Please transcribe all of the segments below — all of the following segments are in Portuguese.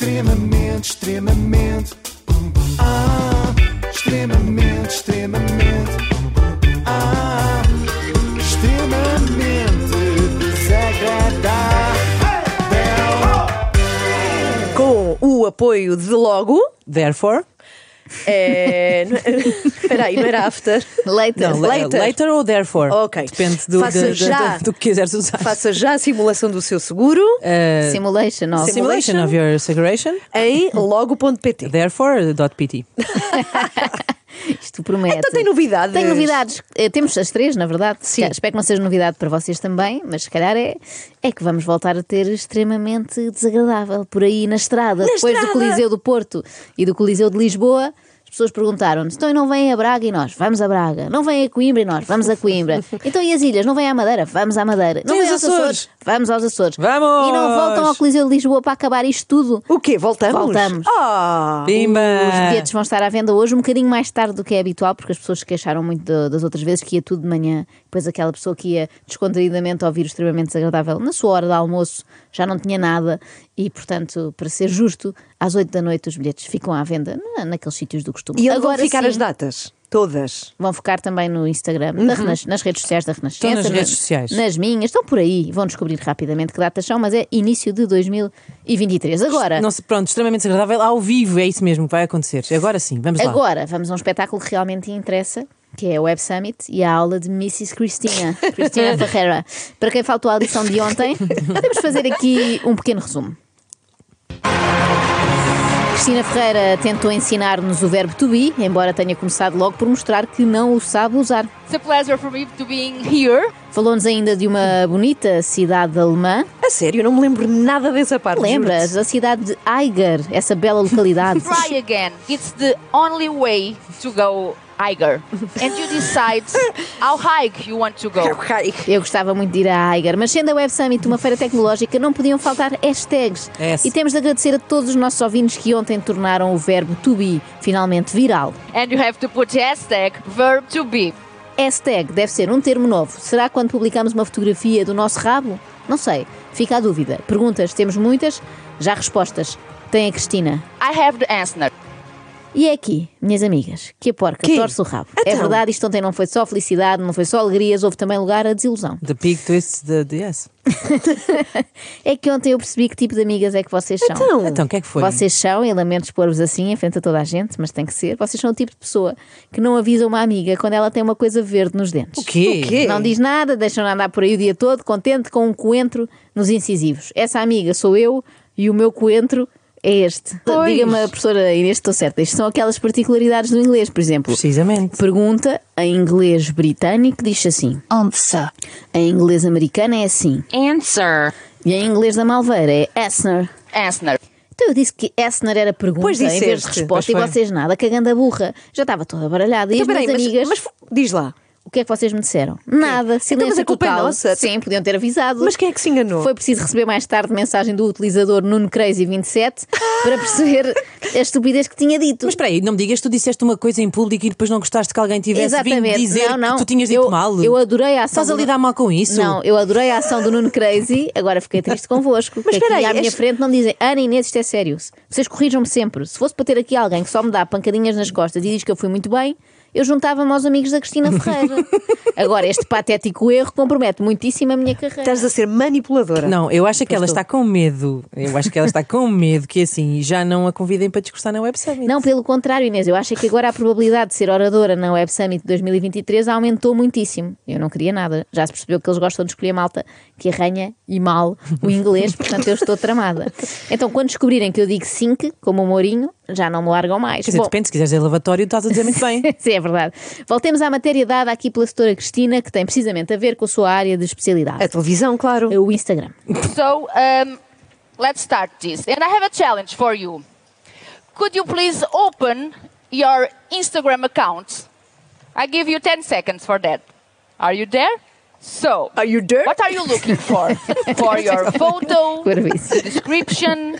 Extremamente, extremamente. Ah, extremamente, extremamente. Ah, extremamente desagradável. Com o apoio de logo. Therefore. É... Espera aí, não era after. Later. Não, Later. later. ou therefore. Ok. Depende do, de- já. do que quiseres usar. Faça já a simulação do seu seguro Uh, Simulation. Sim. simulation of your segregation. em logo.pt. Therefore.pt. Isto promete. Então tem novidades. Tem novidades. Eh, Temos as três, na verdade. Sim. Espero que não seja novidade para vocês também, mas se calhar é, é que vamos voltar a ter extremamente desagradável por aí na estrada. Depois do estrada. Coliseu do Porto e do Coliseu de Lisboa. As pessoas perguntaram-nos: então e não vêm a Braga e nós? Vamos a Braga. Não vêm a Coimbra e nós? Vamos a Coimbra. Então e as ilhas? Não vêm à Madeira? Vamos à Madeira. Não vêm os aos Açores? Açores? Vamos aos Açores. Vamos! E não voltam ao Coliseu de Lisboa para acabar isto tudo. O quê? Voltamos? Voltamos. Ah! Pimba! Os bilhetes vão estar à venda hoje, um bocadinho mais tarde do que é habitual, porque as pessoas se queixaram muito de- das outras vezes que ia tudo de manhã. Depois aquela pessoa que ia descontraídamente ouvir o extremamente desagradável na sua hora de almoço já não tinha nada. E, portanto, para ser justo, às 8 da noite os bilhetes ficam à venda na- naqueles sítios do costume. E onde vão Agora ficar sim, as datas? Todas. Vão ficar também no Instagram, da Renas- nas redes sociais da Renascença. Estão nas na- redes sociais. Nas minhas, estão por aí. Vão descobrir rapidamente que datas são, mas é início de 2023. Agora, Não se- pronto, extremamente desagradável ao vivo, é isso mesmo que vai acontecer. Agora sim, vamos lá. Agora vamos a um espetáculo que realmente interessa, que é o Web Summit e a aula de Mrs. Cristina, Cristina Ferreira. Para quem faltou à lição de ontem, podemos fazer aqui um pequeno resumo. Cristina Ferreira tentou ensinar-nos o verbo to be, embora tenha começado logo por mostrar que não o sabe usar. It's a pleasure for me to being here. Falou-nos ainda de uma bonita cidade alemã. A sério, não me lembro nada dessa parte. Lembras? A cidade de Eiger, essa bela localidade. Try again. It's the only way to go higher. And you decide how high you want to go. Eu gostava muito de ir à Aiger, mas sendo a Web Summit uma feira tecnológica, não podiam faltar hashtags. Yes. E temos de agradecer a todos os nossos ouvintes que ontem tornaram o verbo to be finalmente viral. And you have to put hashtag verb to be. Hashtag deve ser um termo novo. Será quando publicamos uma fotografia do nosso rabo? Não sei. Fica a dúvida. Perguntas temos muitas, já respostas. Tem a Cristina. I have the answer. E é aqui, minhas amigas, que a porca Quê? torce o rabo. É Então? verdade, isto ontem não foi só felicidade, não foi só alegrias, houve também lugar a desilusão. The pig twists the, yes. É que ontem eu percebi que tipo de amigas é que vocês são. Então, Então, o que é que foi? Vocês são, e lamento expor-vos assim em frente a toda a gente, mas tem que ser. Vocês são o tipo de pessoa que não avisa uma amiga quando ela tem uma coisa verde nos dentes. O quê? O quê? Não diz nada, deixam-na andar por aí o dia todo, contente com um coentro nos incisivos. Essa amiga sou eu e o meu coentro é este. Diga-me, a professora Inês, estou certa. Isto são aquelas particularidades do inglês, por exemplo. Precisamente. Pergunta em inglês britânico diz assim. Answer. Em inglês americano é assim. Answer. E em inglês da Malveira é Essner. Answer. Então eu disse que Essner era pergunta Pois em vez de resposta e Pois foi. vocês nada, cagando a burra. Já estava toda baralhada. E Então, as peraí, minhas mas, amigas, mas diz lá. O que é que vocês me disseram? Nada, silêncio mas a culpa é total. nossa. Sim, podiam ter avisado. Mas quem é que se enganou? Foi preciso receber mais tarde mensagem do utilizador Nuno Crazy 27 para perceber a estupidez que tinha dito. Mas espera aí, não me digas que tu disseste uma coisa em público e depois não gostaste que alguém tivesse vindo Exatamente. dizer não, não. que tu tinhas dito eu, mal. Eu adorei a ação. Estás a lidar mal com isso? Não, eu adorei a ação do Nuno Crazy, agora fiquei triste convosco. Mas espera aí, à minha frente não dizem Ana Inês, isto é sério. Vocês corrijam-me sempre. Se fosse para ter aqui alguém que só me dá pancadinhas nas costas e diz que eu fui muito bem, eu juntava-me aos amigos da Cristina Ferreira. agora, este patético erro compromete muitíssimo a minha carreira. Estás a ser manipuladora. Não, eu acho que ela estou. está com medo. Eu acho que ela está com medo que assim já não a convidem para discursar na Web Summit. Não, pelo contrário, Inês, eu acho que agora a probabilidade de ser oradora na Web Summit 2023 aumentou muitíssimo. Eu não queria nada. Já se percebeu que eles gostam de escolher malta que arranha e mal o inglês, portanto eu estou tramada. Então, quando descobrirem que eu digo 5, como o Mourinho, já não me largam mais. Quer dizer, Bom, depende, se quiseres dizer lavatório, estás a dizer muito bem. Sim, é verdade. Voltemos à matéria dada aqui pela setora Cristina, que tem precisamente a ver com a sua área de especialidade. A televisão, claro. O Instagram. So um, let's start this. And I have a challenge for you. Could you please open your Instagram account? I give you 10 seconds for that. Are you there? So, Are you there? what are you looking for? for your photo, Parabéns. description,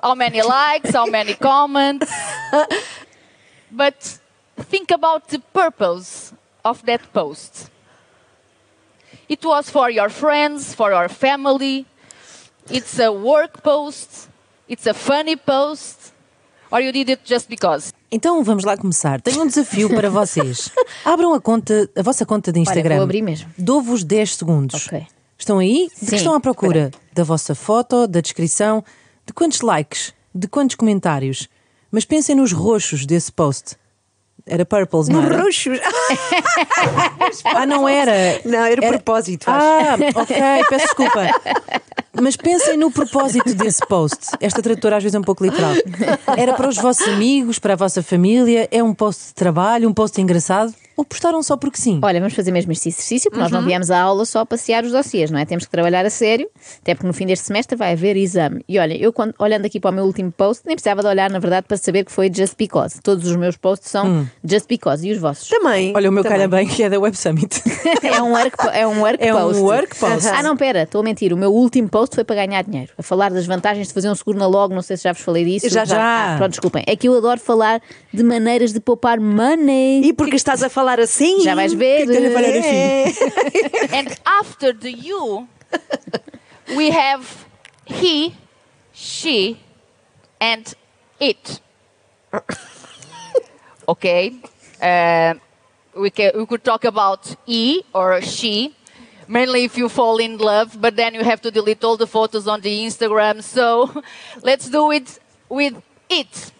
how many likes, how many comments. but think about the purpose of that post. It was for your friends, for your family. It's a work post. It's a funny post? Or you did it just because? Então vamos lá começar. Tenho um desafio para vocês. Abram a conta, a vossa conta de Instagram. vou abrir mesmo. Dou-vos 10 segundos. Ok. Estão aí? De Sim. que estão à procura? Da vossa foto, da descrição, de quantos likes, de quantos comentários. Mas pensem nos roxos desse post. Era purples, não era? Roxos. Ah, não era. Não, era propósito, acho. Ah, ok, peço desculpa. Mas pensem no propósito desse post. Esta tradutora às vezes é um pouco literal. Era para os vossos amigos, para a vossa família? É um post de trabalho, um post engraçado? Ou postaram só porque sim? Olha, vamos fazer mesmo este exercício, porque nós Uhum. não viemos à aula só passear os dossiês, não é? Temos que trabalhar a sério, até porque no fim deste semestre vai haver exame. E olha, eu quando, olhando aqui para o meu último post, nem precisava de olhar, na verdade, para saber que foi Just Because. Todos os meus posts são Hum. Just Because. E os vossos? Também. Olha, o meu calha bem que é da Web Summit. é um work, é um work É um post. work post. Ah, não, pera, estou a mentir. O meu último post foi para ganhar dinheiro. A falar das vantagens de fazer um seguro na logo, não sei se já vos falei disso. Já, já. Ah, pronto, desculpem. É que eu adoro falar de maneiras de poupar money. E porque estás a falar assim? Já vais ver. Tenho a falar assim. and after the you, we have he, she, and it. okay? Uh, we, can, we could talk about he or she, mainly if you fall in love, but then you have to delete all the photos on the Instagram. So let's do it with it.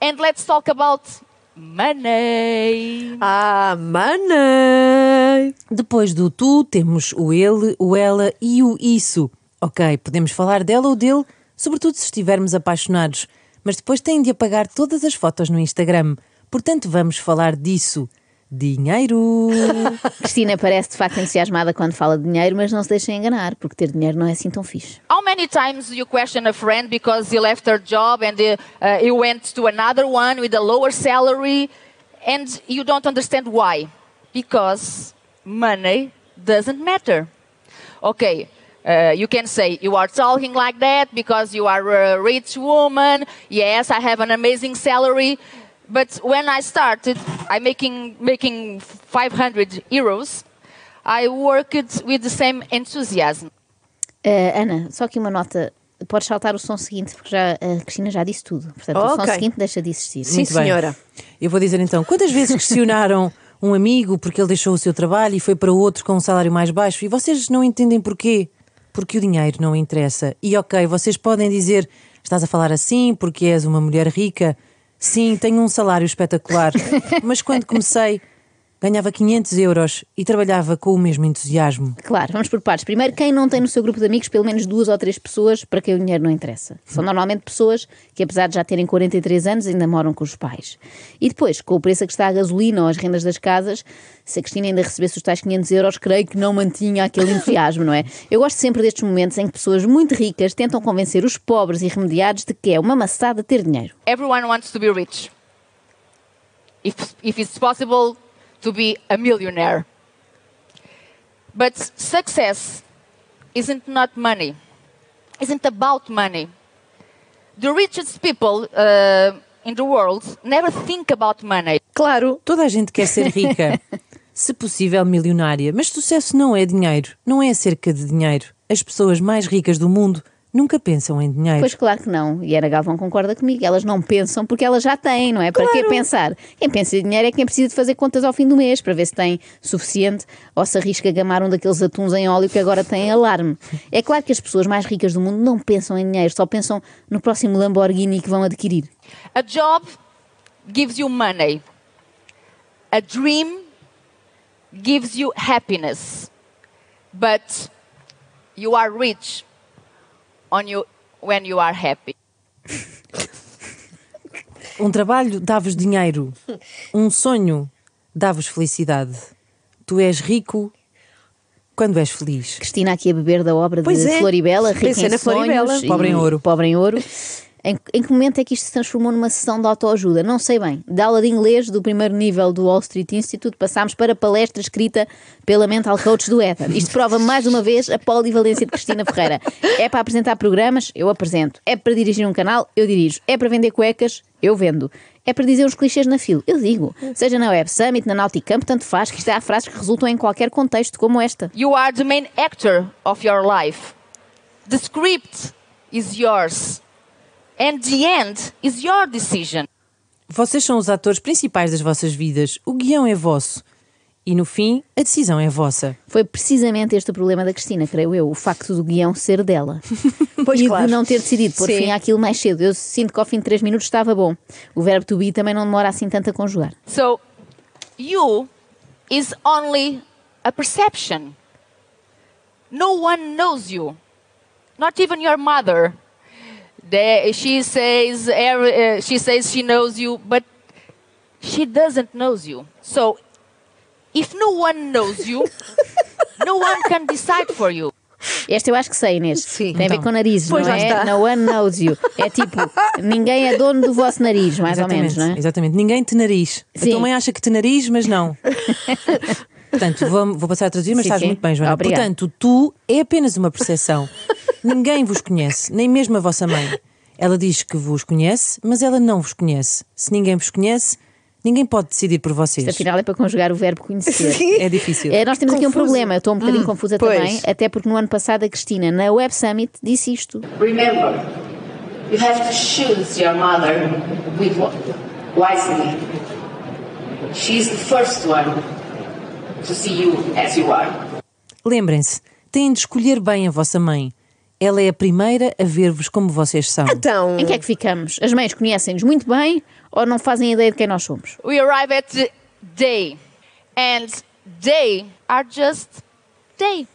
And let's talk about money. Ah, mana. Depois do tu, temos o ele, o ela e o isso. Ok, podemos falar dela ou dele, sobretudo se estivermos apaixonados. Mas depois têm de apagar todas as fotos no Instagram. Portanto, vamos falar disso. Dinheiro! Cristina parece de facto entusiasmada quando fala de dinheiro, mas não se deixem enganar, porque ter dinheiro não é assim tão fixe. How many times you question a friend because he left her job and uh, uh, he went to another one with a lower salary and you don't understand why? Because money doesn't matter. Okay, uh, you can say you are talking like that because you are a rich woman. Yes, I have an amazing salary. But when I started, I making making 500 euros. I worked with the same enthusiasm. Ah, Ana, só aqui uma nota. Podes saltar o som seguinte, porque já, a Cristina já disse tudo. Portanto, o som Ok. seguinte deixa de existir. Sim, Muito bem. senhora. Eu vou dizer então: quantas vezes questionaram um amigo porque ele deixou o seu trabalho e foi para outro com um salário mais baixo e vocês não entendem porquê? Porque o dinheiro não interessa. E ok, vocês podem dizer: estás a falar assim porque és uma mulher rica. Sim, tenho um salário espetacular, mas quando comecei ganhava 500 euros e trabalhava com o mesmo entusiasmo. Claro, vamos por partes. Primeiro, quem não tem no seu grupo de amigos pelo menos duas ou três pessoas para quem o dinheiro não interessa? São normalmente pessoas que, apesar de já terem 43 anos, ainda moram com os pais. E depois, com o preço a que está a gasolina ou as rendas das casas, se a Cristina ainda recebesse os tais 500 euros, creio que não mantinha aquele entusiasmo, não é? Eu gosto sempre destes momentos em que pessoas muito ricas tentam convencer os pobres e remediados de que é uma maçada ter dinheiro. everyone wants to be rich. If, if it's possible to be a millionaire. But success isn't not money, isn't about money. The richest people uh, in the world never think about money. Claro. Toda a gente quer ser rica, se possível milionária, mas sucesso não é dinheiro, não é acerca de dinheiro. As pessoas mais ricas do mundo nunca pensam em dinheiro. Pois claro que não. E a Ana Galvão concorda comigo. Elas não pensam porque elas já têm, não é? Para que pensar? Quem pensa em dinheiro é quem precisa de fazer contas ao fim do mês para ver se tem suficiente ou se arrisca a gamar um daqueles atuns em óleo que agora tem alarme. É claro que as pessoas mais ricas do mundo não pensam em dinheiro, só pensam no próximo Lamborghini que vão adquirir. A job gives you money. A dream gives you happiness. But you are rich on you when you are happy. Um trabalho dá-vos dinheiro, um sonho dá-vos felicidade. Tu és rico quando és feliz. Cristina aqui a beber da obra Pois de é. Floribela, rica Pensei em na Floribela. sonhos e Pobre em ouro. Pobre em ouro. Em, em que momento é que isto se transformou numa sessão de autoajuda? Não sei bem. Da aula de inglês do primeiro nível do Wall Street Institute passámos para palestra escrita pela mental coach do Ether. Isto prova mais uma vez a polivalência de Cristina Ferreira. É para apresentar programas? Eu apresento. É para dirigir um canal? Eu dirijo. É para vender cuecas? Eu vendo. É para dizer uns clichês na fila? Eu digo. Seja na Web Summit, na Nauticamp, tanto faz que isto há frases que resultam em qualquer contexto como esta. You are the main actor of your life. The script is yours. And the end is your decision. Vocês são os atores principais das vossas vidas. O guião é vosso. E no fim, a decisão é vossa. Foi precisamente este o problema da Cristina, creio eu, o facto do guião ser dela. Pois e claro. de não ter decidido pôr Sim. fim àquilo mais cedo. Eu sinto que ao fim de 3 minutos estava bom. O verbo to be também não demora assim tanto a conjugar. So, you is only a perception. No one knows you, not even your mother. She says every, uh, she says she knows you, but she doesn't knows you. So, if no one knows you, no one can decide for you. Esta eu acho que sei, Inês. Sim. Tem a ver Então. com narizes, Pois, não é? está. No one knows you. É tipo, ninguém é dono do vosso nariz, mais ou menos, não é? Exatamente. Ninguém te nariz. Sim. A tua mãe acha que te nariz, mas não. Portanto, vou, vou passar a traduzir, mas Sim, estás sim. muito bem, Joana. Obrigada. Portanto, tu é apenas uma percepção. Ninguém vos conhece, nem mesmo a vossa mãe. Ela diz que vos conhece, mas ela não vos conhece. Se ninguém vos conhece, ninguém pode decidir por vocês. Afinal é para conjugar o verbo conhecer. É difícil. É, nós temos aqui um Confuso. problema, eu estou um bocadinho confusa pois. também, até porque no ano passado a Cristina, na Web Summit, disse isto. Remember, you have to choose your mother with wisely. She's the first one to see you as you are. Lembrem-se, têm de escolher bem a vossa mãe. Ela é a primeira a ver-vos como vocês são. Então, Em que é que ficamos? As mães conhecem-nos muito bem ou não fazem ideia de quem nós somos? We arrive at the day, and they are just they.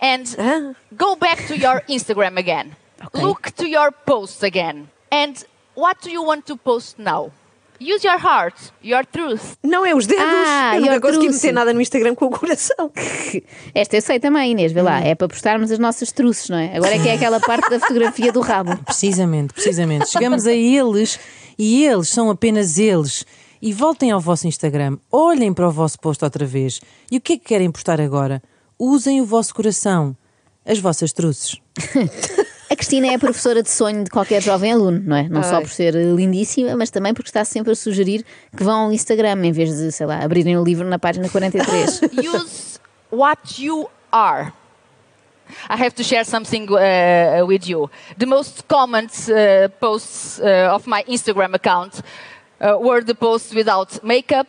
And Ah. go back to your Instagram again. Okay. Look to your posts again. And what do you want to post now? Use your heart, your truth. não é os dedos. Ah, eu nunca consegui truth. meter nada no Instagram com o coração. Esta eu sei também, Inês, vê lá, é para postarmos as nossas truces, não é? Agora é que é aquela parte da fotografia do rabo. Precisamente, precisamente. Chegamos a eles e eles são apenas eles. E voltem ao vosso Instagram, olhem para o vosso post outra vez. E o que é que querem postar agora? Usem o vosso coração, as vossas truces. A Cristina é a professora de sonho de qualquer jovem aluno, não é? Não só Ai. por ser lindíssima, mas também porque está sempre a sugerir que vão ao Instagram em vez de, sei lá, abrirem o livro na página 43. Use what you are. I have to share something uh, with you. The most common uh, posts uh, of my Instagram account uh, were the posts without makeup,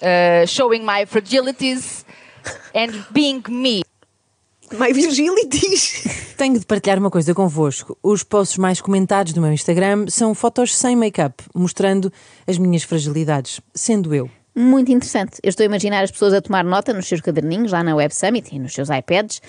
uh, showing my fragilities, and being me. My Virgilities. Tenho de partilhar uma coisa convosco. Os posts mais comentados do meu Instagram são fotos sem make-up, mostrando as minhas fragilidades, sendo eu. Muito interessante. Eu estou a imaginar as pessoas a tomar nota nos seus caderninhos, lá na Web Summit e nos seus iPads,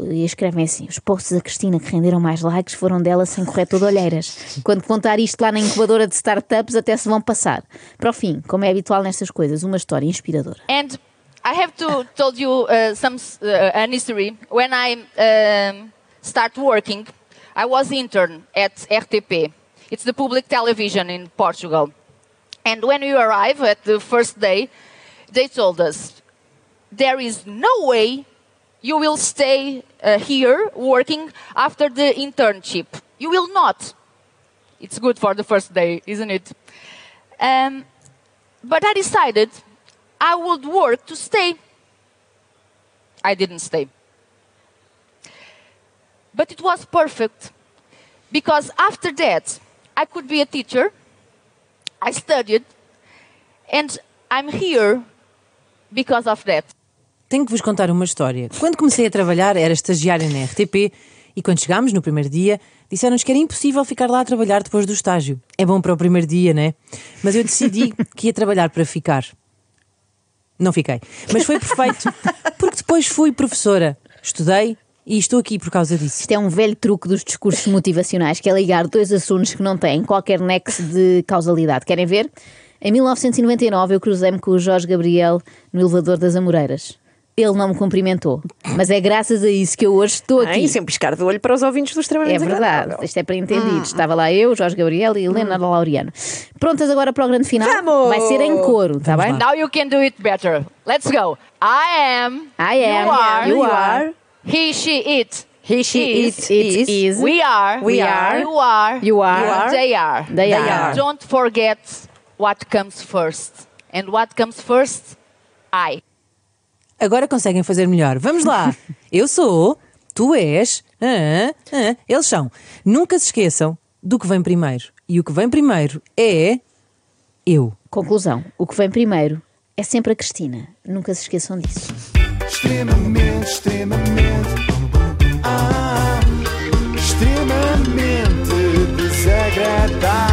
e escrevem assim: os posts da Cristina que renderam mais likes foram dela sem corretor de olheiras. Quando contar isto lá na incubadora de startups, até se vão passar. Para o fim, como é habitual nestas coisas, uma história inspiradora. And I have to tell you uh, some uh, an history. When I um, start working, I was intern at RTP. It's the public television in Portugal. And when we arrive at the first day, they told us there is no way you will stay uh, here working after the internship. You will not. It's good for the first day, isn't it? Um, but I decided I would work to stay. I didn't stay. But it was perfect because after that, I could be a teacher. I studied, and I'm here because of that. Tenho que vos contar uma história. Quando comecei a trabalhar, era estagiária na RTP e quando chegámos no primeiro dia, disseram-nos que era impossível ficar lá a trabalhar depois do estágio. É bom para o primeiro dia, né? Mas eu decidi que ia trabalhar para ficar. Não fiquei. Mas foi perfeito, porque depois fui professora. Estudei e estou aqui por causa disso. Isto é um velho truque dos discursos motivacionais, que é ligar dois assuntos que não têm qualquer nexo de causalidade. Querem ver? Em 1999 eu cruzei-me com o Jorge Gabriel no elevador das Amoreiras. Ele não me cumprimentou, mas é graças a isso que eu hoje estou aqui. Ai, sem piscar de olho para os ouvintes do extremamente É verdade, isto é para entendidos. Estava lá eu, Jorge Gabriel e Helena Laureano. Prontas agora para o grande final? Vamos! Vai ser em coro, está bem? Now you can do it better. Let's go. I am. I am. You are. You are. He, she, it. He, she, Is. it, It is. is. We are. We are. You are. You are. They are. They are. Don't forget what comes first. And what comes first? I agora conseguem fazer melhor. Vamos lá. Eu sou, tu és, eles são. Nunca se esqueçam do que vem primeiro. E o que vem primeiro é eu. Conclusão: o que vem primeiro é sempre a Cristina. Nunca se esqueçam disso. Extremamente, extremamente. Ah, extremamente desagradável.